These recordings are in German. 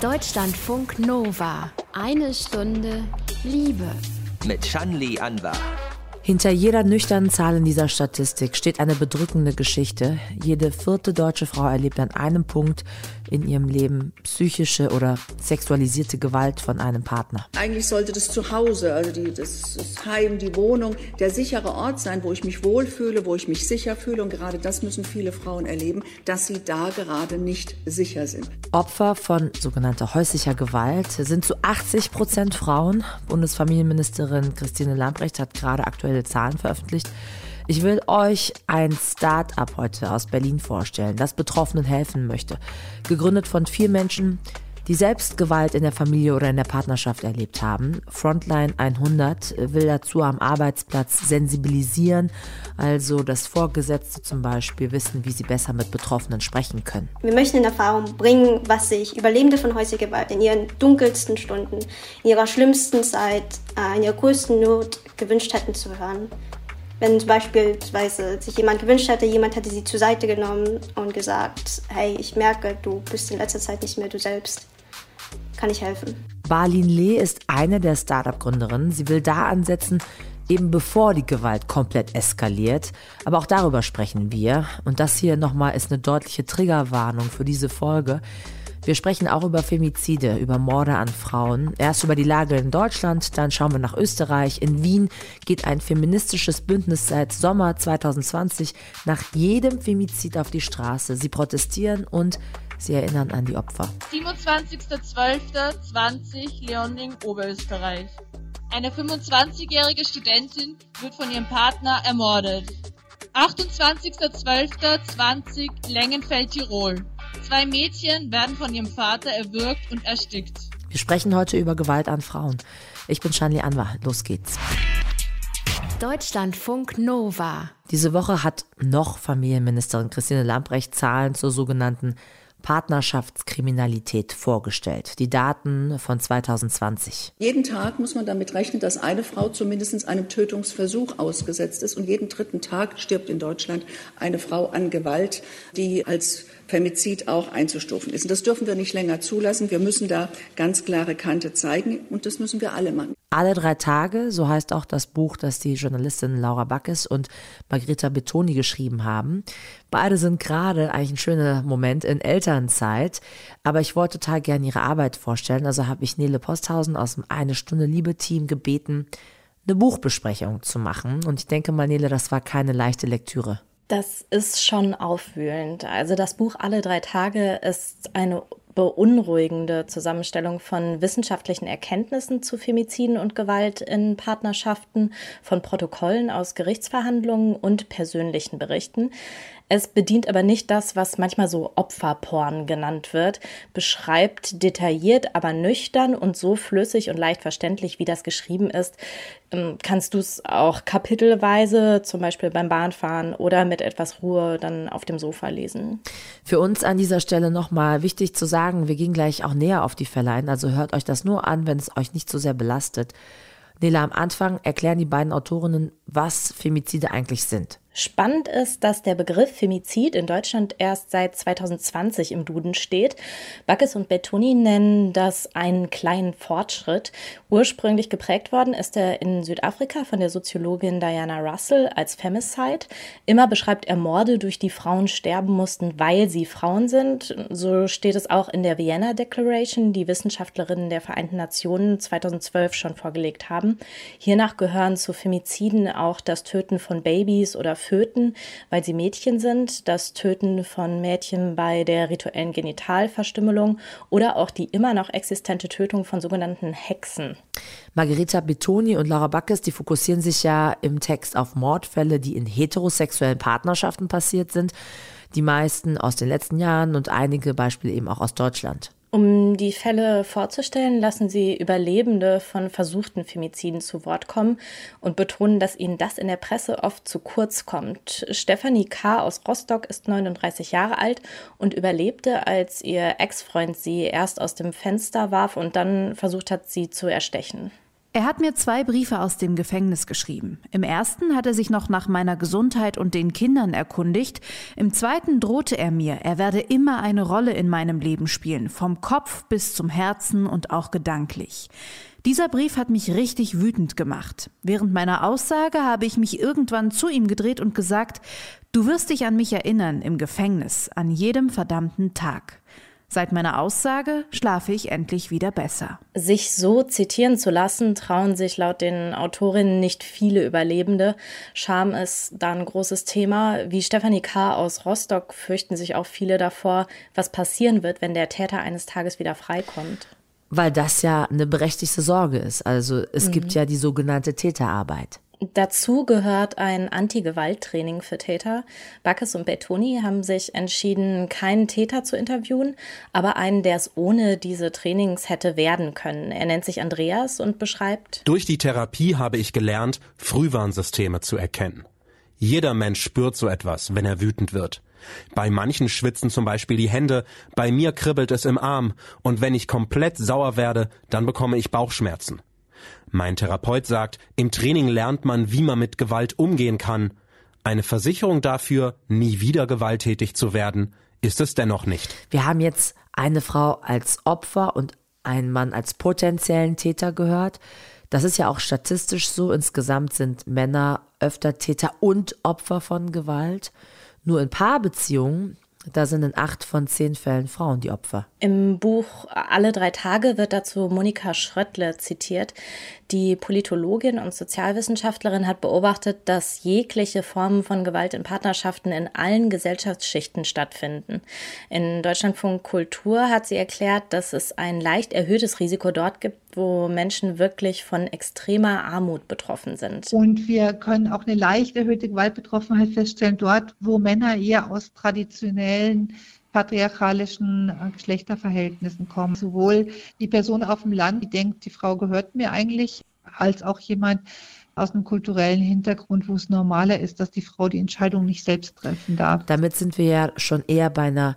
Deutschlandfunk Nova. Eine Stunde Liebe. Mit Shanli Anwar. Hinter jeder nüchternen Zahl in dieser Statistik steht eine bedrückende Geschichte. Jede vierte deutsche Frau erlebt an einem Punkt in ihrem Leben psychische oder sexualisierte Gewalt von einem Partner. Eigentlich sollte das Zuhause, also die, das, das Heim, die Wohnung, der sichere Ort sein, wo ich mich wohlfühle, wo ich mich sicher fühle. Und gerade das müssen viele Frauen erleben, dass sie da gerade nicht sicher sind. Opfer von sogenannter häuslicher Gewalt sind zu 80 Prozent Frauen. Bundesfamilienministerin Christine Lambrecht hat gerade aktuell aktuelle Zahlen veröffentlicht. Ich will euch ein Start-up heute aus Berlin vorstellen, das Betroffenen helfen möchte. Gegründet von vier Menschen, die selbst Gewalt in der Familie oder in der Partnerschaft erlebt haben. Frontline 100 will dazu am Arbeitsplatz sensibilisieren, also dass Vorgesetzte zum Beispiel wissen, wie sie besser mit Betroffenen sprechen können. Wir möchten in Erfahrung bringen, was sich Überlebende von häuslicher Gewalt in ihren dunkelsten Stunden, in ihrer schlimmsten Zeit, äh, in ihrer größten Not gewünscht hätten zu hören. Wenn zum Beispiel sich jemand gewünscht hätte, jemand hätte sie zur Seite genommen und gesagt, hey, ich merke, du bist in letzter Zeit nicht mehr du selbst kann ich helfen. Barlin Lee ist eine der Startup-Gründerinnen. Sie will da ansetzen, eben bevor die Gewalt komplett eskaliert. Aber auch darüber sprechen wir. Und das hier nochmal ist eine deutliche Triggerwarnung für diese Folge. Wir sprechen auch über Femizide, über Morde an Frauen. Erst über die Lage in Deutschland, dann schauen wir nach Österreich. In Wien geht ein feministisches Bündnis seit Sommer 2020 nach jedem Femizid auf die Straße. Sie protestieren und Sie erinnern an die Opfer. 27.12.20 Leonding, Oberösterreich. Eine 25-jährige Studentin wird von ihrem Partner ermordet. 28.12.20 Längenfeld, Tirol. Zwei Mädchen werden von ihrem Vater erwürgt und erstickt. Wir sprechen heute über Gewalt an Frauen. Ich bin Shanli Anwar. Los geht's. Deutschlandfunk Nova. Diese Woche hat noch Familienministerin Christine Lambrecht Zahlen zur sogenannten Partnerschaftskriminalität vorgestellt. Die Daten von 2020. Jeden Tag muss man damit rechnen, dass eine Frau zumindest einem Tötungsversuch ausgesetzt ist. Und jeden dritten Tag stirbt in Deutschland eine Frau an Gewalt, die als Femizid auch einzustufen ist. Und das dürfen wir nicht länger zulassen. Wir müssen da ganz klare Kante zeigen und das müssen wir alle machen. Alle drei Tage, so heißt auch das Buch, das die Journalistin Laura Backes und Margrethe Betoni geschrieben haben. Beide sind gerade eigentlich ein schöner Moment in Elternzeit, aber ich wollte total gerne ihre Arbeit vorstellen. Also habe ich Nele Posthausen aus dem Eine Stunde Liebe Team gebeten, eine Buchbesprechung zu machen. Und ich denke mal, Nele, das war keine leichte Lektüre. Das ist schon aufwühlend. Also das Buch Alle drei Tage ist eine beunruhigende Zusammenstellung von wissenschaftlichen Erkenntnissen zu Femiziden und Gewalt in Partnerschaften, von Protokollen aus Gerichtsverhandlungen und persönlichen Berichten. Es bedient aber nicht das, was manchmal so Opferporn genannt wird, beschreibt detailliert, aber nüchtern und so flüssig und leicht verständlich, wie das geschrieben ist, ähm, kannst du es auch kapitelweise, zum Beispiel beim Bahnfahren oder mit etwas Ruhe dann auf dem Sofa lesen. Für uns an dieser Stelle nochmal wichtig zu sagen, wir gehen gleich auch näher auf die Fälle ein, also hört euch das nur an, wenn es euch nicht so sehr belastet. Nela, am Anfang erklären die beiden Autorinnen, was Femizide eigentlich sind. Spannend ist, dass der Begriff Femizid in Deutschland erst seit 2020 im Duden steht. Backes und Bettoni nennen das einen kleinen Fortschritt. Ursprünglich geprägt worden ist er in Südafrika von der Soziologin Diana Russell als Femicide. Immer beschreibt er Morde, durch die Frauen sterben mussten, weil sie Frauen sind. So steht es auch in der Vienna Declaration, die Wissenschaftlerinnen der Vereinten Nationen 2012 schon vorgelegt haben. Hiernach gehören zu Femiziden auch das Töten von Babys oder Töten, weil sie Mädchen sind, das Töten von Mädchen bei der rituellen Genitalverstümmelung oder auch die immer noch existente Tötung von sogenannten Hexen. Margherita Betoni und Laura Backes, die fokussieren sich ja im Text auf Mordfälle, die in heterosexuellen Partnerschaften passiert sind. Die meisten aus den letzten Jahren und einige Beispiele eben auch aus Deutschland. Um die Fälle vorzustellen, lassen sie Überlebende von versuchten Femiziden zu Wort kommen und betonen, dass ihnen das in der Presse oft zu kurz kommt. Stefanie K. aus Rostock ist 39 Jahre alt und überlebte, als ihr Ex-Freund sie erst aus dem Fenster warf und dann versucht hat, sie zu erstechen. Er hat mir zwei Briefe aus dem Gefängnis geschrieben. Im ersten hat er sich noch nach meiner Gesundheit und den Kindern erkundigt. Im zweiten drohte er mir, er werde immer eine Rolle in meinem Leben spielen, vom Kopf bis zum Herzen und auch gedanklich. Dieser Brief hat mich richtig wütend gemacht. Während meiner Aussage habe ich mich irgendwann zu ihm gedreht und gesagt, du wirst dich an mich erinnern im Gefängnis, an jedem verdammten Tag. Seit meiner Aussage schlafe ich endlich wieder besser. Sich so zitieren zu lassen, trauen sich laut den Autorinnen nicht viele Überlebende. Scham ist da ein großes Thema. Wie Stefanie K. aus Rostock fürchten sich auch viele davor, was passieren wird, wenn der Täter eines Tages wieder freikommt. Weil das ja eine berechtigte Sorge ist. Also es mhm. gibt ja die sogenannte Täterarbeit. Dazu gehört ein Anti-Gewalt-Training für Täter. Backes und Bettoni haben sich entschieden, keinen Täter zu interviewen, aber einen, der es ohne diese Trainings hätte werden können. Er nennt sich Andreas und beschreibt, Durch die Therapie habe ich gelernt, Frühwarnsysteme zu erkennen. Jeder Mensch spürt so etwas, wenn er wütend wird. Bei manchen schwitzen zum Beispiel die Hände, bei mir kribbelt es im Arm, und wenn ich komplett sauer werde, dann bekomme ich Bauchschmerzen. Mein Therapeut sagt, im Training lernt man, wie man mit Gewalt umgehen kann. Eine Versicherung dafür, nie wieder gewalttätig zu werden, ist es dennoch nicht. Wir haben jetzt eine Frau als Opfer und einen Mann als potenziellen Täter gehört. Das ist ja auch statistisch so. Insgesamt sind Männer öfter Täter und Opfer von Gewalt. Nur in Paarbeziehungen da sind in acht von zehn Fällen Frauen die Opfer. Im Buch Alle drei Tage wird dazu Monika Schröttle zitiert. Die Politologin und Sozialwissenschaftlerin hat beobachtet, dass jegliche Formen von Gewalt in Partnerschaften in allen Gesellschaftsschichten stattfinden. In Deutschlandfunk Kultur hat sie erklärt, dass es ein leicht erhöhtes Risiko dort gibt, wo Menschen wirklich von extremer Armut betroffen sind. Und wir können auch eine leicht erhöhte Gewaltbetroffenheit feststellen, dort, wo Männer eher aus traditionellen patriarchalischen äh, Geschlechterverhältnissen kommen. Sowohl die Person auf dem Land, die denkt, die Frau gehört mir eigentlich, als auch jemand aus einem kulturellen Hintergrund, wo es normaler ist, dass die Frau die Entscheidung nicht selbst treffen darf. Damit sind wir ja schon eher bei einer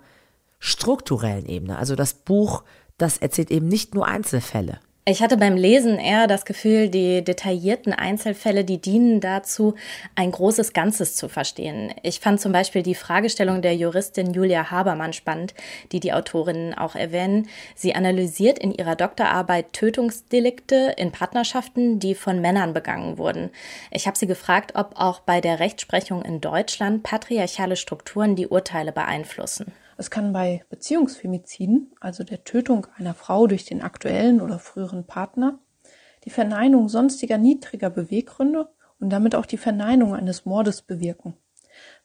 strukturellen Ebene. Also das Buch, das erzählt eben nicht nur Einzelfälle. Ich hatte beim Lesen eher das Gefühl, die detaillierten Einzelfälle, die dienen dazu, ein großes Ganzes zu verstehen. Ich fand zum Beispiel die Fragestellung der Juristin Julia Habermann spannend, die die Autorinnen auch erwähnen. Sie analysiert in ihrer Doktorarbeit Tötungsdelikte in Partnerschaften, die von Männern begangen wurden. Ich habe sie gefragt, ob auch bei der Rechtsprechung in Deutschland patriarchale Strukturen die Urteile beeinflussen. Es kann bei Beziehungsfemiziden, also der Tötung einer Frau durch den aktuellen oder früheren Partner, die Verneinung sonstiger niedriger Beweggründe und damit auch die Verneinung eines Mordes bewirken.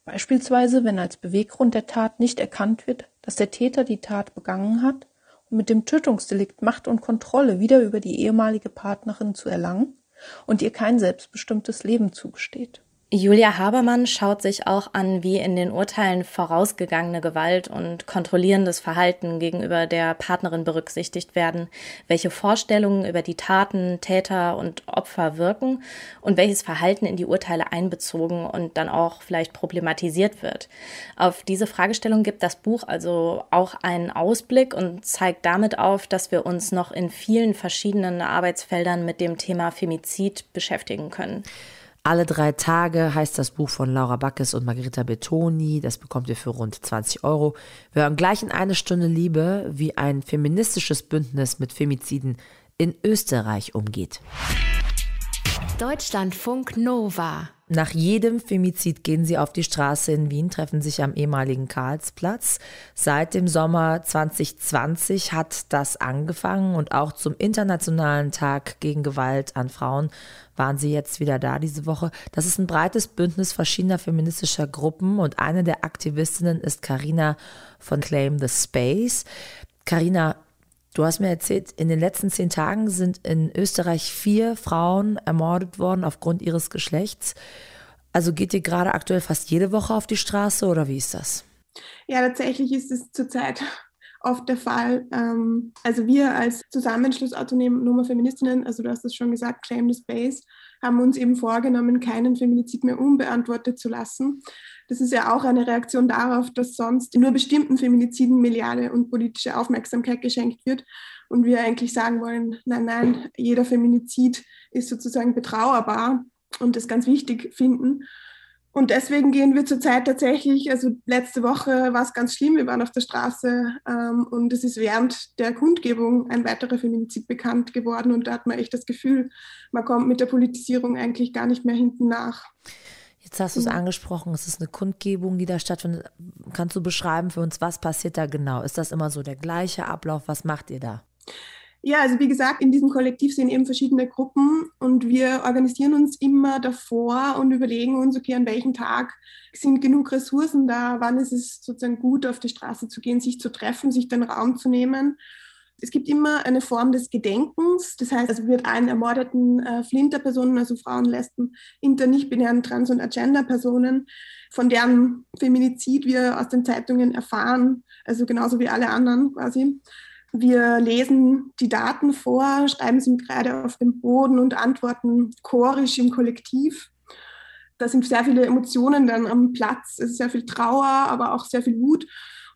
Beispielsweise, wenn als Beweggrund der Tat nicht erkannt wird, dass der Täter die Tat begangen hat, um mit dem Tötungsdelikt Macht und Kontrolle wieder über die ehemalige Partnerin zu erlangen und ihr kein selbstbestimmtes Leben zugesteht. Julia Habermann schaut sich auch an, wie in den Urteilen vorausgegangene Gewalt und kontrollierendes Verhalten gegenüber der Partnerin berücksichtigt werden, welche Vorstellungen über die Taten, Täter und Opfer wirken und welches Verhalten in die Urteile einbezogen und dann auch vielleicht problematisiert wird. Auf diese Fragestellung gibt das Buch also auch einen Ausblick und zeigt damit auf, dass wir uns noch in vielen verschiedenen Arbeitsfeldern mit dem Thema Femizid beschäftigen können. Alle drei Tage heißt das Buch von Laura Backes und Margherita Betoni. Das bekommt ihr für rund 20 Euro. Wir hören gleich in eine Stunde Liebe, wie ein feministisches Bündnis mit Femiziden in Österreich umgeht. Deutschlandfunk Nova. Nach jedem Femizid gehen sie auf die Straße in Wien, treffen sich am ehemaligen Karlsplatz. Seit dem Sommer 2020 hat das angefangen und auch zum Internationalen Tag gegen Gewalt an Frauen waren sie jetzt wieder da diese Woche. Das ist ein breites Bündnis verschiedener feministischer Gruppen und eine der Aktivistinnen ist Karina von Claim the Space. Karina, Du hast mir erzählt, in den letzten zehn Tagen sind in Österreich vier Frauen ermordet worden aufgrund ihres Geschlechts. Also geht ihr gerade aktuell fast jede Woche auf die Straße oder wie ist das? Ja, tatsächlich ist es zurzeit oft der Fall. Ähm, also wir als Zusammenschluss autonomer Feministinnen, also du hast es schon gesagt, Claim the Space, haben uns eben vorgenommen, keinen Feminizid mehr unbeantwortet zu lassen. Das ist ja auch eine Reaktion darauf, dass sonst nur bestimmten Feminiziden mediale und politische Aufmerksamkeit geschenkt wird. Und wir eigentlich sagen wollen, nein, nein, jeder Feminizid ist sozusagen betrauerbar und das ganz wichtig finden. Und deswegen gehen wir zurzeit tatsächlich, also letzte Woche war es ganz schlimm, wir waren auf der Straße ähm, und es ist während der Kundgebung ein weiterer Feminizid bekannt geworden und da hat man echt das Gefühl, man kommt mit der Politisierung eigentlich gar nicht mehr hinten nach. Jetzt hast du es mhm. angesprochen, es ist eine Kundgebung, die da stattfindet. Kannst du beschreiben für uns, was passiert da genau? Ist das immer so der gleiche Ablauf? Was macht ihr da? Ja, also wie gesagt, in diesem Kollektiv sind eben verschiedene Gruppen und wir organisieren uns immer davor und überlegen uns, okay, an welchem Tag sind genug Ressourcen da, wann ist es sozusagen gut, auf die Straße zu gehen, sich zu treffen, sich den Raum zu nehmen. Es gibt immer eine Form des Gedenkens, das heißt, es wird allen ermordeten äh, Flinterpersonen, also Frauen, Lesben, inter, nicht-binären, trans- und Agenda-Personen, von deren Feminizid wir aus den Zeitungen erfahren, also genauso wie alle anderen quasi, wir lesen die Daten vor, schreiben sie gerade auf dem Boden und antworten chorisch im Kollektiv. Da sind sehr viele Emotionen dann am Platz. Es ist sehr viel Trauer, aber auch sehr viel Wut.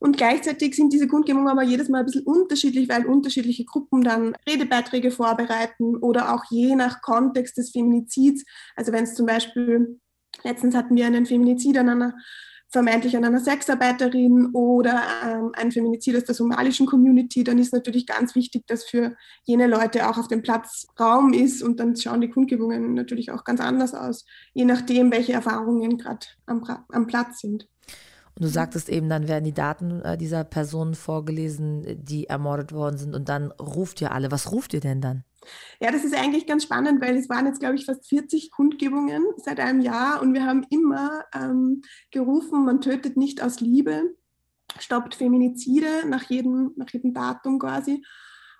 Und gleichzeitig sind diese Kundgebungen aber jedes Mal ein bisschen unterschiedlich, weil unterschiedliche Gruppen dann Redebeiträge vorbereiten oder auch je nach Kontext des Feminizids. Also wenn es zum Beispiel, letztens hatten wir einen Feminizid an einer vermeintlich an einer Sexarbeiterin oder ähm, ein Feminizid aus der somalischen Community, dann ist natürlich ganz wichtig, dass für jene Leute auch auf dem Platz Raum ist und dann schauen die Kundgebungen natürlich auch ganz anders aus, je nachdem, welche Erfahrungen gerade am, am Platz sind. Und du sagtest eben, dann werden die Daten äh, dieser Personen vorgelesen, die ermordet worden sind und dann ruft ihr alle. Was ruft ihr denn dann? Ja, das ist eigentlich ganz spannend, weil es waren jetzt, glaube ich, fast 40 Kundgebungen seit einem Jahr und wir haben immer ähm, gerufen, man tötet nicht aus Liebe, stoppt Feminizide nach jedem, nach jedem Datum quasi.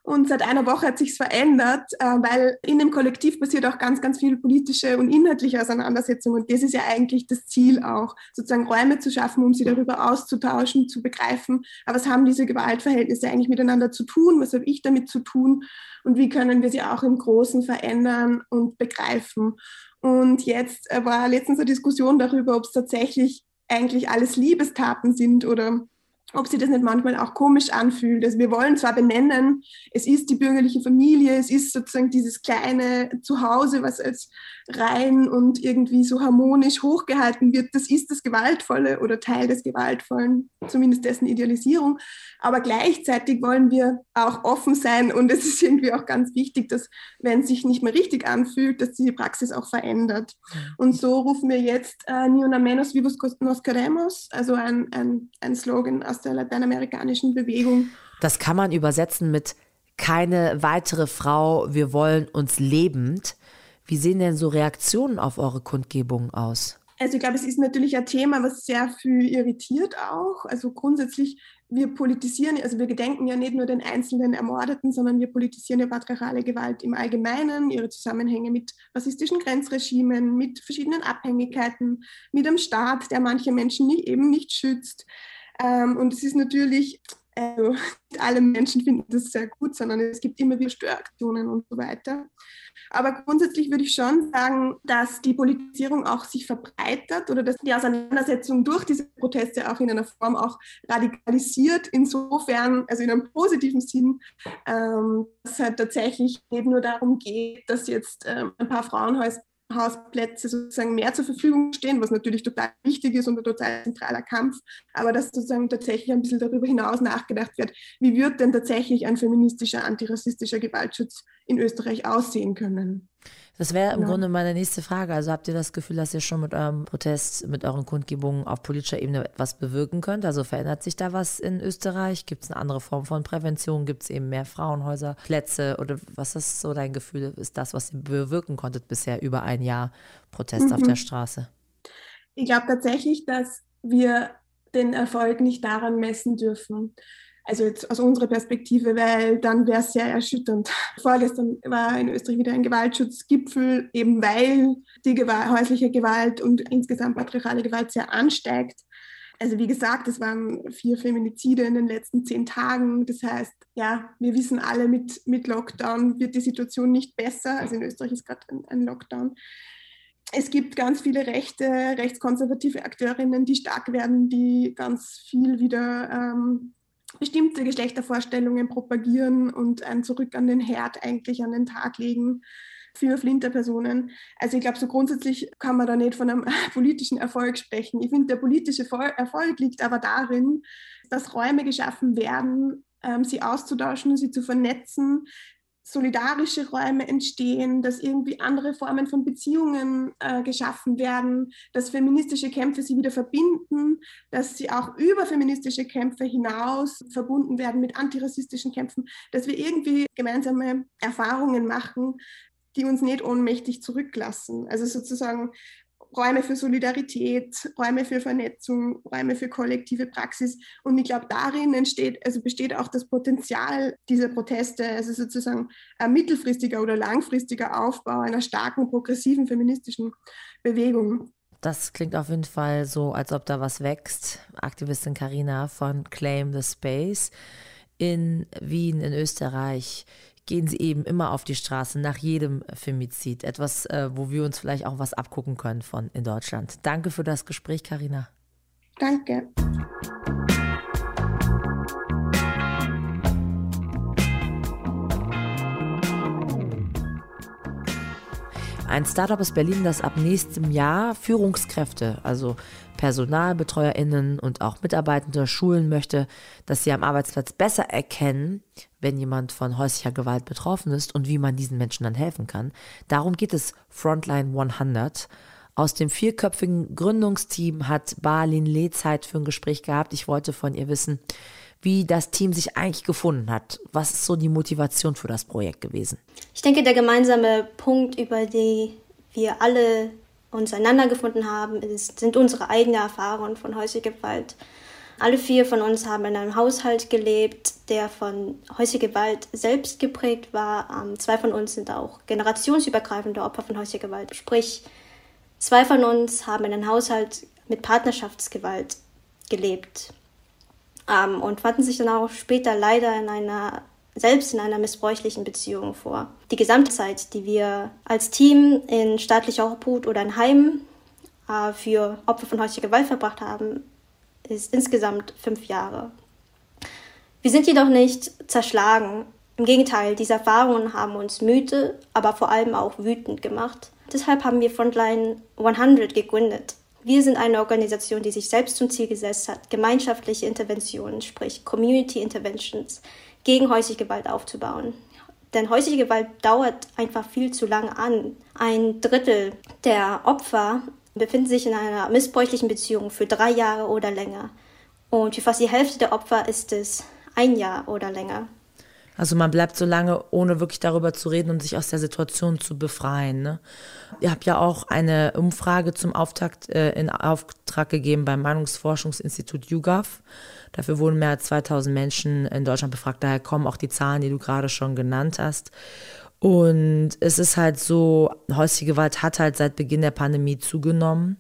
Und seit einer Woche hat sich verändert, äh, weil in dem Kollektiv passiert auch ganz, ganz viel politische und inhaltliche Auseinandersetzung. Und das ist ja eigentlich das Ziel auch, sozusagen Räume zu schaffen, um sie darüber auszutauschen, zu begreifen. Aber was haben diese Gewaltverhältnisse eigentlich miteinander zu tun? Was habe ich damit zu tun? Und wie können wir sie auch im Großen verändern und begreifen? Und jetzt äh, war letztens eine Diskussion darüber, ob es tatsächlich eigentlich alles Liebestaten sind oder ob sie das nicht manchmal auch komisch anfühlt. Also wir wollen zwar benennen, es ist die bürgerliche Familie, es ist sozusagen dieses kleine Zuhause, was als rein und irgendwie so harmonisch hochgehalten wird. Das ist das Gewaltvolle oder Teil des Gewaltvollen, zumindest dessen Idealisierung. Aber gleichzeitig wollen wir auch offen sein und es ist irgendwie auch ganz wichtig, dass wenn es sich nicht mehr richtig anfühlt, dass diese Praxis auch verändert. Und so rufen wir jetzt äh, Ni una menos vivos nos queremos, also ein, ein, ein Slogan aus der lateinamerikanischen Bewegung. Das kann man übersetzen mit keine weitere Frau, wir wollen uns lebend. Wie sehen denn so Reaktionen auf eure Kundgebungen aus? Also ich glaube, es ist natürlich ein Thema, was sehr viel irritiert auch. Also grundsätzlich, wir politisieren, also wir gedenken ja nicht nur den einzelnen Ermordeten, sondern wir politisieren ja patriarchale Gewalt im Allgemeinen, ihre Zusammenhänge mit rassistischen Grenzregimen, mit verschiedenen Abhängigkeiten, mit einem Staat, der manche Menschen nicht, eben nicht schützt. Ähm, und es ist natürlich, also alle Menschen finden das sehr gut, sondern es gibt immer wieder Störaktionen und so weiter. Aber grundsätzlich würde ich schon sagen, dass die Politisierung auch sich verbreitert oder dass die Auseinandersetzung durch diese Proteste auch in einer Form auch radikalisiert. Insofern, also in einem positiven Sinn, ähm, dass es halt tatsächlich nicht nur darum geht, dass jetzt ähm, ein paar Frauenhäuser Hausplätze sozusagen mehr zur Verfügung stehen, was natürlich total wichtig ist und ein total zentraler Kampf, aber dass sozusagen tatsächlich ein bisschen darüber hinaus nachgedacht wird, wie wird denn tatsächlich ein feministischer, antirassistischer Gewaltschutz in Österreich aussehen können. Das wäre im ja. Grunde meine nächste Frage. Also habt ihr das Gefühl, dass ihr schon mit eurem Protest, mit euren Kundgebungen auf politischer Ebene etwas bewirken könnt? Also verändert sich da was in Österreich? Gibt es eine andere Form von Prävention? Gibt es eben mehr Frauenhäuser, Plätze? Oder was ist so dein Gefühl, ist das, was ihr bewirken konntet bisher über ein Jahr Protest mhm. auf der Straße? Ich glaube tatsächlich, dass wir den Erfolg nicht daran messen dürfen, also jetzt aus unserer Perspektive, weil dann wäre es sehr erschütternd. Vorgestern war in Österreich wieder ein Gewaltschutzgipfel, eben weil die Gewalt, häusliche Gewalt und insgesamt patriarchale Gewalt sehr ansteigt. Also wie gesagt, es waren vier Feminizide in den letzten zehn Tagen. Das heißt, ja, wir wissen alle, mit, mit Lockdown wird die Situation nicht besser. Also in Österreich ist gerade ein, ein Lockdown. Es gibt ganz viele rechte, rechtskonservative Akteurinnen, die stark werden, die ganz viel wieder ähm, bestimmte Geschlechtervorstellungen propagieren und ein Zurück an den Herd eigentlich an den Tag legen für Flinterpersonen. Also ich glaube, so grundsätzlich kann man da nicht von einem politischen Erfolg sprechen. Ich finde, der politische Erfolg liegt aber darin, dass Räume geschaffen werden, ähm, sie auszutauschen, sie zu vernetzen, solidarische Räume entstehen, dass irgendwie andere Formen von Beziehungen äh, geschaffen werden, dass feministische Kämpfe sie wieder verbinden, dass sie auch über feministische Kämpfe hinaus verbunden werden mit antirassistischen Kämpfen, dass wir irgendwie gemeinsame Erfahrungen machen, die uns nicht ohnmächtig zurücklassen. Also sozusagen Räume für Solidarität, Räume für Vernetzung, Räume für kollektive Praxis. Und ich glaube, darin entsteht, also besteht auch das Potenzial dieser Proteste, also sozusagen ein mittelfristiger oder langfristiger Aufbau einer starken, progressiven feministischen Bewegung. Das klingt auf jeden Fall so, als ob da was wächst. Aktivistin Karina von Claim the Space in Wien in Österreich gehen sie eben immer auf die Straße nach jedem Femizid. Etwas, äh, wo wir uns vielleicht auch was abgucken können von in Deutschland. Danke für das Gespräch, Karina. Danke. Ein Startup aus Berlin, das ab nächstem Jahr Führungskräfte, also PersonalbetreuerInnen und auch Mitarbeitende schulen möchte, dass sie am Arbeitsplatz besser erkennen, wenn jemand von häuslicher Gewalt betroffen ist und wie man diesen Menschen dann helfen kann. Darum geht es Frontline 100. Aus dem vierköpfigen Gründungsteam hat Balin Lee Zeit für ein Gespräch gehabt. Ich wollte von ihr wissen, wie das Team sich eigentlich gefunden hat. Was ist so die Motivation für das Projekt gewesen? Ich denke, der gemeinsame Punkt, über den wir alle uns einander gefunden haben, ist, sind unsere eigenen Erfahrungen von häuslicher Gewalt. Alle vier von uns haben in einem Haushalt gelebt, der von häuslicher Gewalt selbst geprägt war. Ähm, zwei von uns sind auch generationsübergreifende Opfer von häuslicher Gewalt. Sprich, zwei von uns haben in einem Haushalt mit Partnerschaftsgewalt gelebt ähm, und fanden sich dann auch später leider in einer selbst in einer missbräuchlichen Beziehung vor. Die gesamte Zeit, die wir als Team in staatlicher Obhut oder in Heimen äh, für Opfer von häuslicher Gewalt verbracht haben, ist insgesamt fünf Jahre. Wir sind jedoch nicht zerschlagen. Im Gegenteil, diese Erfahrungen haben uns müde, aber vor allem auch wütend gemacht. Deshalb haben wir Frontline 100 gegründet. Wir sind eine Organisation, die sich selbst zum Ziel gesetzt hat, gemeinschaftliche Interventionen, sprich Community Interventions, gegen häusliche Gewalt aufzubauen. Denn häusliche Gewalt dauert einfach viel zu lange an. Ein Drittel der Opfer befinden sich in einer missbräuchlichen Beziehung für drei Jahre oder länger. Und für fast die Hälfte der Opfer ist es ein Jahr oder länger. Also man bleibt so lange, ohne wirklich darüber zu reden und sich aus der Situation zu befreien. Ne? Ihr habt ja auch eine Umfrage zum Auftakt äh, in Auftrag gegeben beim Meinungsforschungsinstitut YouGov. Dafür wurden mehr als 2000 Menschen in Deutschland befragt. Daher kommen auch die Zahlen, die du gerade schon genannt hast. Und es ist halt so, häusliche Gewalt hat halt seit Beginn der Pandemie zugenommen.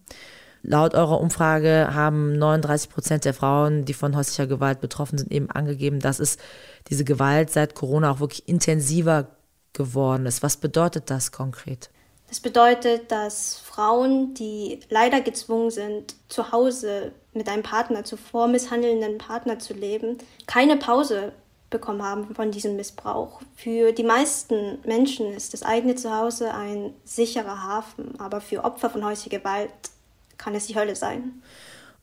Laut eurer Umfrage haben 39 Prozent der Frauen, die von häuslicher Gewalt betroffen sind, eben angegeben, dass es diese Gewalt seit Corona auch wirklich intensiver geworden ist. Was bedeutet das konkret? Das bedeutet, dass Frauen, die leider gezwungen sind, zu Hause mit einem Partner, zuvor misshandelnden Partner zu leben, keine Pause bekommen haben von diesem Missbrauch. Für die meisten Menschen ist das eigene Zuhause ein sicherer Hafen, aber für Opfer von häuslicher Gewalt kann es die Hölle sein.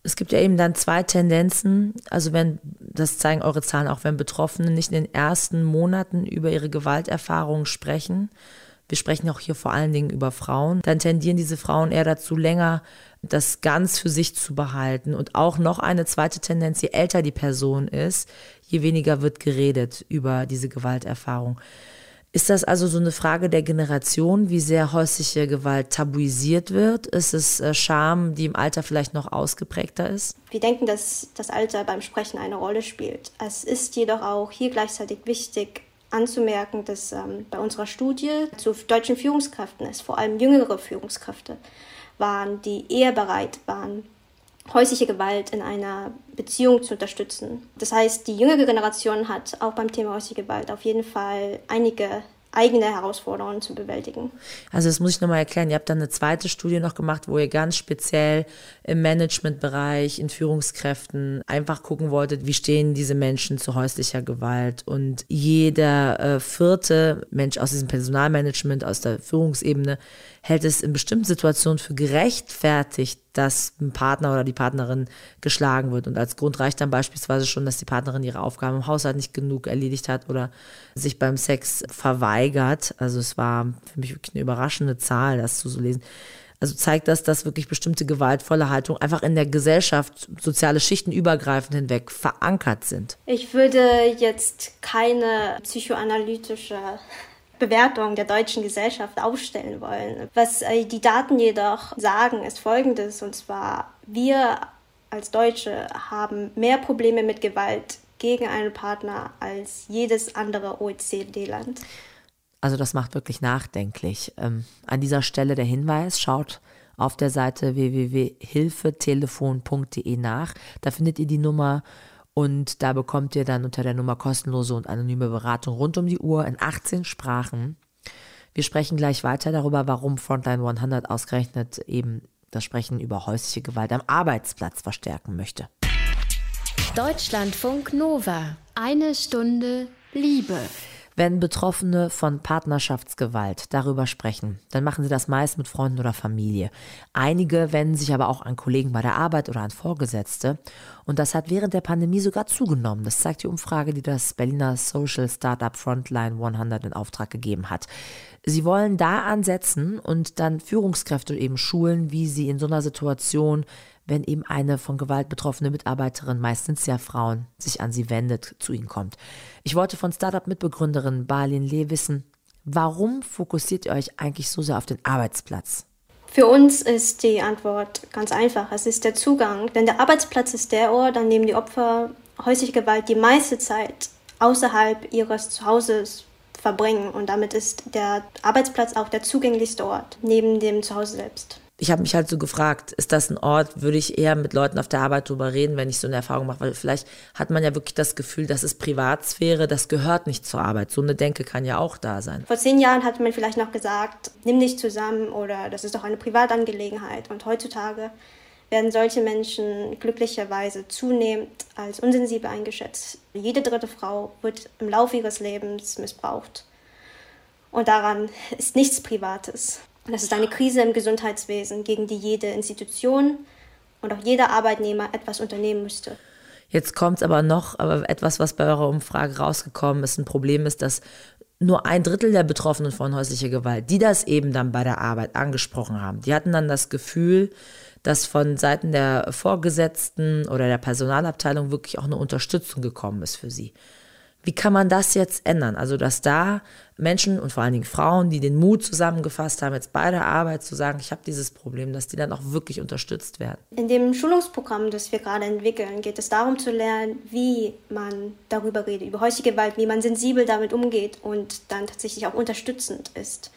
Es gibt ja eben dann zwei Tendenzen. Also wenn, das zeigen eure Zahlen auch, wenn Betroffene nicht in den ersten Monaten über ihre Gewalterfahrungen sprechen, wir sprechen auch hier vor allen Dingen über Frauen, dann tendieren diese Frauen eher dazu, länger das ganz für sich zu behalten. Und auch noch eine zweite Tendenz, je älter die Person ist, je weniger wird geredet über diese Gewalterfahrung. Ist das also so eine Frage der Generation, wie sehr häusliche Gewalt tabuisiert wird? Ist es äh, Scham, die im Alter vielleicht noch ausgeprägter ist? Wir denken, dass das Alter beim Sprechen eine Rolle spielt. Es ist jedoch auch hier gleichzeitig wichtig, anzumerken, dass ähm, bei unserer Studie zu deutschen Führungskräften es vor allem jüngere Führungskräfte waren, die eher bereit waren, häusliche Gewalt in einer Beziehung zu unterstützen. Das heißt, die jüngere Generation hat auch beim Thema häusliche Gewalt auf jeden Fall einige eigene Herausforderungen zu bewältigen. Also das muss ich nochmal erklären. Ihr habt dann eine zweite Studie noch gemacht, wo ihr ganz speziell im Managementbereich, in Führungskräften einfach gucken wolltet, wie stehen diese Menschen zu häuslicher Gewalt. Und jeder äh, vierte Mensch aus diesem Personalmanagement, aus der Führungsebene, hält es in bestimmten Situationen für gerechtfertigt, dass ein Partner oder die Partnerin geschlagen wird. Und als Grund reicht dann beispielsweise schon, dass die Partnerin ihre Aufgaben im Haushalt nicht genug erledigt hat oder sich beim Sex verweigert. Also es war für mich wirklich eine überraschende Zahl, das zu so lesen. Also zeigt das, dass wirklich bestimmte gewaltvolle Haltungen einfach in der Gesellschaft, soziale Schichten übergreifend hinweg verankert sind. Ich würde jetzt keine psychoanalytische Bewertung der deutschen Gesellschaft aufstellen wollen. Was äh, die Daten jedoch sagen, ist Folgendes, und zwar wir als Deutsche haben mehr Probleme mit Gewalt gegen einen Partner als jedes andere OECD-Land. Also das macht wirklich nachdenklich. Ähm, an dieser Stelle der Hinweis, schaut auf der Seite www.hilfetelefon.de nach. Da findet ihr die Nummer und da bekommt ihr dann unter der Nummer kostenlose und anonyme Beratung rund um die Uhr in 18 Sprachen. Wir sprechen gleich weiter darüber, warum Frontline 100 ausgerechnet eben das Sprechen über häusliche Gewalt am Arbeitsplatz verstärken möchte. Deutschlandfunk Nova. Eine Stunde Liebe. Wenn Betroffene von Partnerschaftsgewalt darüber sprechen, dann machen sie das meist mit Freunden oder Familie. Einige wenden sich aber auch an Kollegen bei der Arbeit oder an Vorgesetzte. Und das hat während der Pandemie sogar zugenommen. Das zeigt die Umfrage, die das Berliner Social Startup Frontline 100 in Auftrag gegeben hat. Sie wollen da ansetzen und dann Führungskräfte eben schulen, wie sie in so einer Situation wenn eben eine von Gewalt betroffene Mitarbeiterin, meistens ja Frauen, sich an sie wendet, zu ihnen kommt. Ich wollte von Startup-Mitbegründerin Balin Lee wissen, warum fokussiert ihr euch eigentlich so sehr auf den Arbeitsplatz? Für uns ist die Antwort ganz einfach. Es ist der Zugang. Denn der Arbeitsplatz ist der Ort, an dem die Opfer häusliche Gewalt die meiste Zeit außerhalb ihres Zuhauses verbringen. Und damit ist der Arbeitsplatz auch der zugänglichste Ort neben dem Zuhause selbst ich habe mich halt so gefragt, ist das ein Ort, würde ich eher mit Leuten auf der Arbeit drüber reden, wenn ich so eine Erfahrung mache, weil vielleicht hat man ja wirklich das Gefühl, das ist Privatsphäre, das gehört nicht zur Arbeit. So eine Denke kann ja auch da sein. Vor zehn Jahren hat man vielleicht noch gesagt, nimm dich zusammen oder das ist doch eine Privatangelegenheit. Und heutzutage werden solche Menschen glücklicherweise zunehmend als unsensibel eingeschätzt. Jede dritte Frau wird im Laufe ihres Lebens missbraucht. Und daran ist nichts Privates. Das ist eine Krise im Gesundheitswesen, gegen die jede Institution und auch jeder Arbeitnehmer etwas unternehmen müsste. Jetzt kommt es aber noch, aber etwas, was bei eurer Umfrage rausgekommen ist, ein Problem ist, dass nur ein Drittel der Betroffenen von häuslicher Gewalt, die das eben dann bei der Arbeit angesprochen haben, die hatten dann das Gefühl, dass von Seiten der Vorgesetzten oder der Personalabteilung wirklich auch eine Unterstützung gekommen ist für sie. Wie kann man das jetzt ändern? Also, dass da Menschen und vor allen Dingen Frauen, die den Mut zusammengefasst haben, jetzt bei der Arbeit zu sagen, ich habe dieses Problem, dass die dann auch wirklich unterstützt werden. In dem Schulungsprogramm, das wir gerade entwickeln, geht es darum zu lernen, wie man darüber redet, über häusliche Gewalt, wie man sensibel damit umgeht und dann tatsächlich auch unterstützend ist.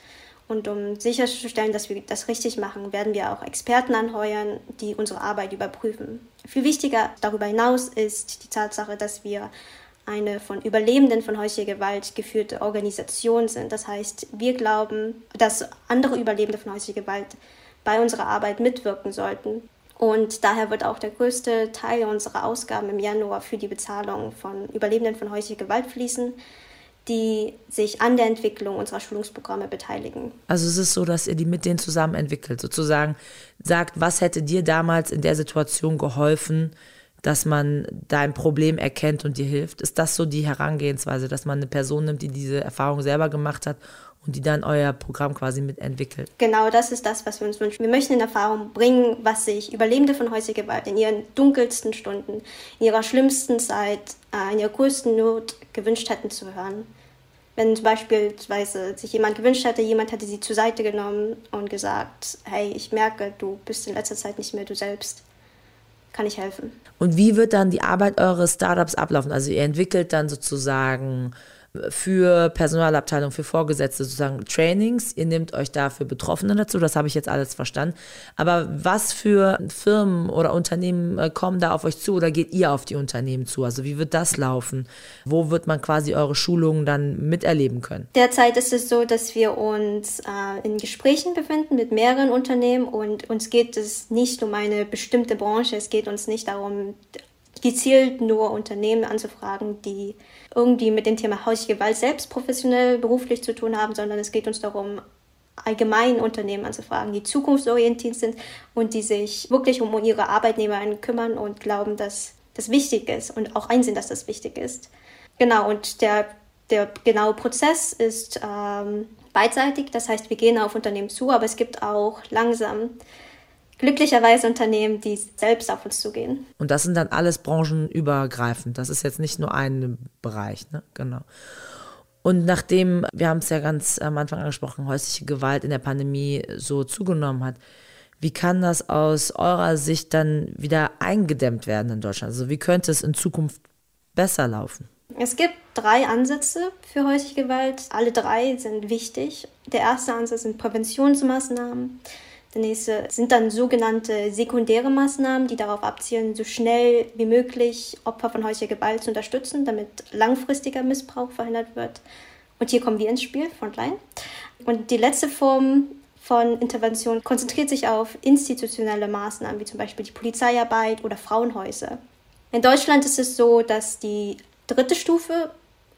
Und um sicherzustellen, dass wir das richtig machen, werden wir auch Experten anheuern, die unsere Arbeit überprüfen. Viel wichtiger darüber hinaus ist die Tatsache, dass wir eine von Überlebenden von häuslicher Gewalt geführte Organisation sind. Das heißt, wir glauben, dass andere Überlebende von häuslicher Gewalt bei unserer Arbeit mitwirken sollten. Und daher wird auch der größte Teil unserer Ausgaben im Januar für die Bezahlung von Überlebenden von häuslicher Gewalt fließen, die sich an der Entwicklung unserer Schulungsprogramme beteiligen. Also es ist so, dass ihr die mit denen zusammen entwickelt, sozusagen sagt, was hätte dir damals in der Situation geholfen, dass man dein Problem erkennt und dir hilft. Ist das so die Herangehensweise, dass man eine Person nimmt, die diese Erfahrung selber gemacht hat und die dann euer Programm quasi mitentwickelt? Genau, das ist das, was wir uns wünschen. Wir möchten in Erfahrung bringen, was sich Überlebende von häuslicher Gewalt in ihren dunkelsten Stunden, in ihrer schlimmsten Zeit, äh, in ihrer größten Not gewünscht hätten zu hören. Wenn zum beispielsweise sich jemand gewünscht hätte, jemand hätte sie zur Seite genommen und gesagt, hey, ich merke, du bist in letzter Zeit nicht mehr du selbst kann ich helfen. Und wie wird dann die Arbeit eures Startups ablaufen? Also ihr entwickelt dann sozusagen für Personalabteilung, für Vorgesetzte sozusagen Trainings. Ihr nehmt euch dafür Betroffene dazu, das habe ich jetzt alles verstanden. Aber was für Firmen oder Unternehmen äh, kommen da auf euch zu oder geht ihr auf die Unternehmen zu? Also wie wird das laufen? Wo wird man quasi eure Schulungen dann miterleben können? Derzeit ist es so, dass wir uns äh, in Gesprächen befinden mit mehreren Unternehmen und uns geht es nicht um eine bestimmte Branche. Es geht uns nicht darum, gezielt nur Unternehmen anzufragen, die irgendwie mit dem Thema häusliche Gewalt selbst professionell beruflich zu tun haben, sondern es geht uns darum, allgemein Unternehmen anzufragen, die zukunftsorientiert sind und die sich wirklich um ihre Arbeitnehmer kümmern und glauben, dass das wichtig ist und auch einsehen, dass das wichtig ist. Genau, und der, der genaue Prozess ist ähm, beidseitig, das heißt, wir gehen auf Unternehmen zu, aber es gibt auch langsam glücklicherweise Unternehmen, die selbst auf uns zugehen. Und das sind dann alles branchenübergreifend. Das ist jetzt nicht nur ein Bereich, ne? Genau. Und nachdem, wir haben es ja ganz am Anfang angesprochen, häusliche Gewalt in der Pandemie so zugenommen hat, wie kann das aus eurer Sicht dann wieder eingedämmt werden in Deutschland? Also wie könnte es in Zukunft besser laufen? Es gibt drei Ansätze für häusliche Gewalt. Alle drei sind wichtig. Der erste Ansatz sind Präventionsmaßnahmen. Der nächste sind dann sogenannte sekundäre Maßnahmen, die darauf abzielen, so schnell wie möglich Opfer von häuslicher Gewalt zu unterstützen, damit langfristiger Missbrauch verhindert wird. Und hier kommen wir ins Spiel, Frontline. Und die letzte Form von Intervention konzentriert sich auf institutionelle Maßnahmen, wie zum Beispiel die Polizeiarbeit oder Frauenhäuser. In Deutschland ist es so, dass die dritte Stufe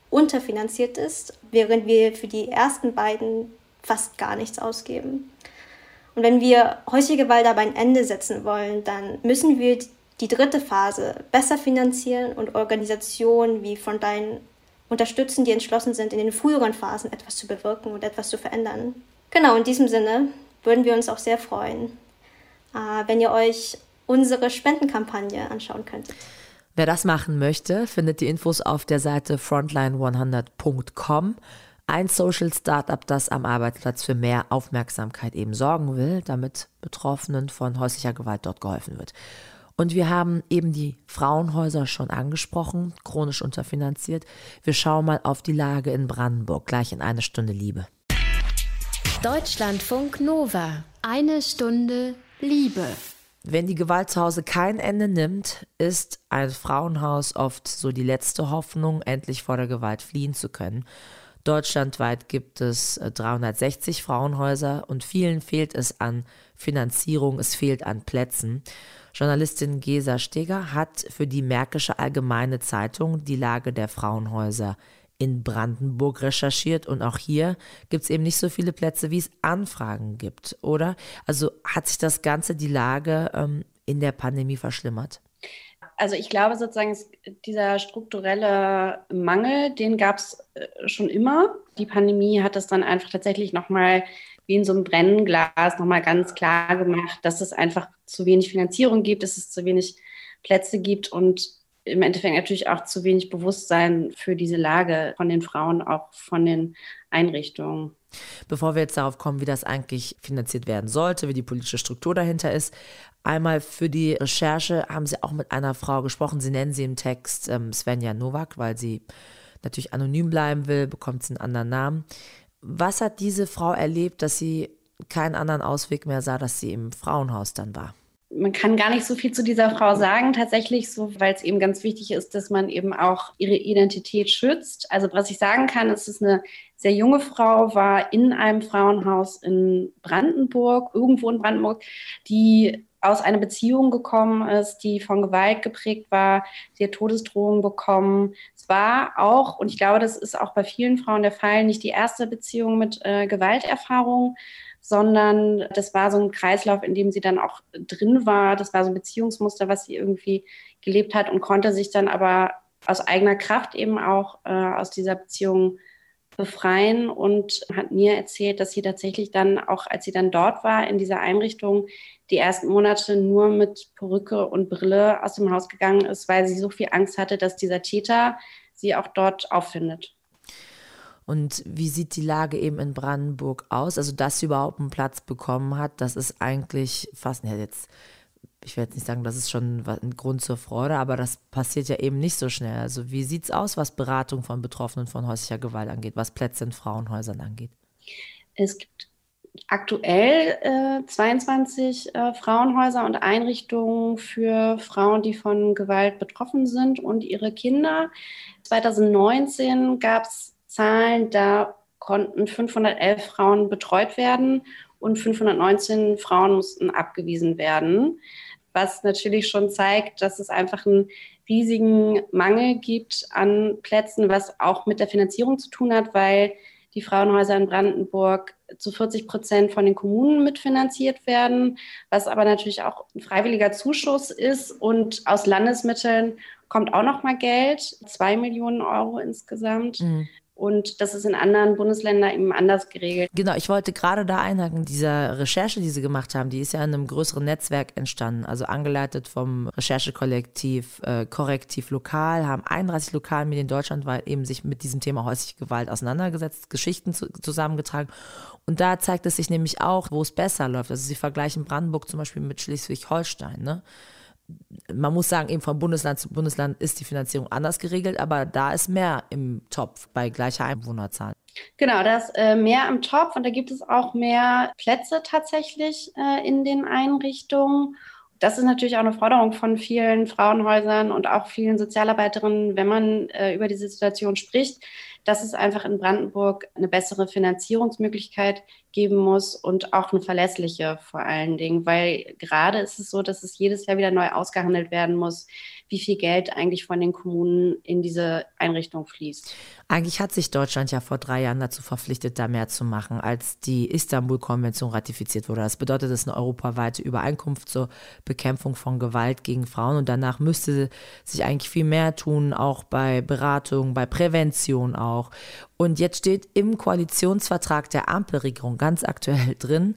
unterfinanziert ist, während wir für die ersten beiden fast gar nichts ausgeben. Und wenn wir häusliche Gewalt aber ein Ende setzen wollen, dann müssen wir die dritte Phase besser finanzieren und Organisationen wie Frontline unterstützen, die entschlossen sind, in den früheren Phasen etwas zu bewirken und etwas zu verändern. Genau, in diesem Sinne würden wir uns auch sehr freuen, äh, wenn ihr euch unsere Spendenkampagne anschauen könntet. Wer das machen möchte, findet die Infos auf der Seite frontline100.com ein Social Startup, das am Arbeitsplatz für mehr Aufmerksamkeit eben sorgen will, damit Betroffenen von häuslicher Gewalt dort geholfen wird. Und wir haben eben die Frauenhäuser schon angesprochen, chronisch unterfinanziert. Wir schauen mal auf die Lage in Brandenburg, gleich in eine Stunde Liebe. Deutschlandfunk Nova, eine Stunde Liebe. Wenn die Gewalt zu Hause kein Ende nimmt, ist ein Frauenhaus oft so die letzte Hoffnung, endlich vor der Gewalt fliehen zu können. Deutschlandweit gibt es 360 äh, Frauenhäuser und vielen fehlt es an Finanzierung, es fehlt an Plätzen. Journalistin Gesa Steger hat für die Märkische Allgemeine Zeitung die Lage der Frauenhäuser in Brandenburg recherchiert und auch hier gibt es eben nicht so viele Plätze, wie es Anfragen gibt, oder? Also hat sich das Ganze, die Lage ähm, in der Pandemie verschlimmert? Also ich glaube sozusagen, dieser strukturelle Mangel, den gab es äh, schon immer. Die Pandemie hat es dann einfach tatsächlich nochmal wie in so einem Brennglas nochmal ganz klar gemacht, dass es einfach zu wenig Finanzierung gibt, dass es zu wenig Plätze gibt und im Endeffekt natürlich auch zu wenig Bewusstsein für diese Lage von den Frauen, auch von den Einrichtungen. Bevor wir jetzt darauf kommen, wie das eigentlich finanziert werden sollte, wie die politische Struktur dahinter ist, einmal für die Recherche haben Sie auch mit einer Frau gesprochen. Sie nennen sie im Text ähm, Svenja Nowak, weil sie natürlich anonym bleiben will, bekommt sie einen anderen Namen. Was hat diese Frau erlebt, dass sie keinen anderen Ausweg mehr sah, dass sie im Frauenhaus dann war? man kann gar nicht so viel zu dieser Frau sagen, tatsächlich so, weil es eben ganz wichtig ist, dass man eben auch ihre Identität schützt. Also was ich sagen kann, ist, ist eine sehr junge Frau, war in einem Frauenhaus in Brandenburg, irgendwo in Brandenburg, die aus einer Beziehung gekommen ist, die von Gewalt geprägt war. Sie hat Todesdrohungen bekommen. Es war auch, und ich glaube, das ist auch bei vielen Frauen der Fall, nicht die erste Beziehung mit äh, Gewalterfahrung, sondern das war so ein Kreislauf, in dem sie dann auch drin war. Das war so ein Beziehungsmuster, was sie irgendwie gelebt hat und konnte sich dann aber aus eigener Kraft eben auch äh, aus dieser Beziehung befreien und hat mir erzählt, dass sie tatsächlich dann auch, als sie dann dort war in dieser Einrichtung, die ersten Monate nur mit Perücke und Brille aus dem Haus gegangen ist, weil sie so viel Angst hatte, dass dieser Täter sie auch dort auffindet. Und wie sieht die Lage eben in Brandenburg aus? Also, dass sie überhaupt einen Platz bekommen hat, das ist eigentlich fast, ja, jetzt ich werde jetzt nicht sagen, das ist schon ein Grund zur Freude, aber das passiert ja eben nicht so schnell. Also wie sieht es aus, was Beratung von Betroffenen von häuslicher Gewalt angeht, was Plätze in Frauenhäusern angeht? Es gibt aktuell äh, 22 äh, Frauenhäuser und Einrichtungen für Frauen, die von Gewalt betroffen sind und ihre Kinder. 2019 gab es Zahlen, da konnten 511 Frauen betreut werden und 519 Frauen mussten abgewiesen werden, was natürlich schon zeigt, dass es einfach einen riesigen Mangel gibt an Plätzen, was auch mit der Finanzierung zu tun hat, weil die Frauenhäuser in Brandenburg zu 40 Prozent von den Kommunen mitfinanziert werden, was aber natürlich auch ein freiwilliger Zuschuss ist und aus Landesmitteln kommt auch noch mal Geld, zwei Millionen Euro insgesamt. Mhm. Und das ist in anderen Bundesländern eben anders geregelt. Genau, ich wollte gerade da einhaken. Diese Recherche, die Sie gemacht haben, die ist ja in einem größeren Netzwerk entstanden. Also angeleitet vom Recherchekollektiv äh, Korrektiv Lokal, haben 31 Lokalmedien deutschlandweit eben sich mit diesem Thema häusliche Gewalt auseinandergesetzt, Geschichten zu, zusammengetragen. Und da zeigt es sich nämlich auch, wo es besser läuft. Also Sie vergleichen Brandenburg zum Beispiel mit Schleswig-Holstein. Ne? Man muss sagen, eben von Bundesland zu Bundesland ist die Finanzierung anders geregelt, aber da ist mehr im Topf bei gleicher Einwohnerzahl. Genau, da ist äh, mehr im Topf und da gibt es auch mehr Plätze tatsächlich äh, in den Einrichtungen. Das ist natürlich auch eine Forderung von vielen Frauenhäusern und auch vielen Sozialarbeiterinnen, wenn man äh, über diese Situation spricht, dass es einfach in Brandenburg eine bessere Finanzierungsmöglichkeit geben muss und auch eine verlässliche vor allen Dingen, weil gerade ist es so, dass es jedes Jahr wieder neu ausgehandelt werden muss, wie viel Geld eigentlich von den Kommunen in diese Einrichtung fließt. Eigentlich hat sich Deutschland ja vor drei Jahren dazu verpflichtet, da mehr zu machen, als die Istanbul-Konvention ratifiziert wurde. Das bedeutet, es ist eine europaweite Übereinkunft zur Bekämpfung von Gewalt gegen Frauen und danach müsste sich eigentlich viel mehr tun, auch bei Beratung, bei Prävention auch. Und jetzt steht im Koalitionsvertrag der Ampelregierung ganz aktuell drin,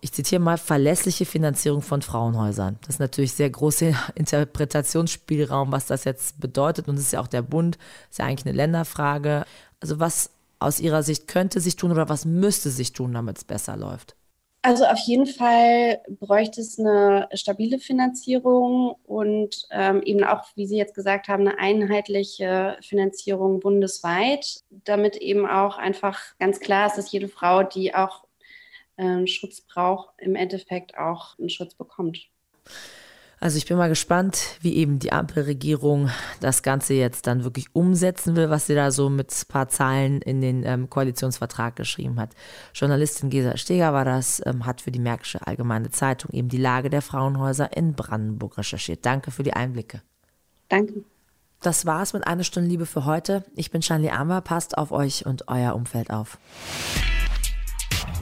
ich zitiere mal, verlässliche Finanzierung von Frauenhäusern. Das ist natürlich sehr großer Interpretationsspielraum, was das jetzt bedeutet. Und es ist ja auch der Bund, ist ja eigentlich eine Länderfrage. Also was aus Ihrer Sicht könnte sich tun oder was müsste sich tun, damit es besser läuft? Also auf jeden Fall bräuchte es eine stabile Finanzierung und ähm, eben auch, wie Sie jetzt gesagt haben, eine einheitliche Finanzierung bundesweit, damit eben auch einfach ganz klar ist, dass jede Frau, die auch äh, Schutz braucht, im Endeffekt auch einen Schutz bekommt. Also ich bin mal gespannt, wie eben die Ampelregierung das Ganze jetzt dann wirklich umsetzen will, was sie da so mit ein paar Zahlen in den ähm, Koalitionsvertrag geschrieben hat. Journalistin Gesa Steger war das, ähm, hat für die Märkische Allgemeine Zeitung eben die Lage der Frauenhäuser in Brandenburg recherchiert. Danke für die Einblicke. Danke. Das war's mit einer Stunde Liebe für heute. Ich bin Shanli Amber. Passt auf euch und euer Umfeld auf.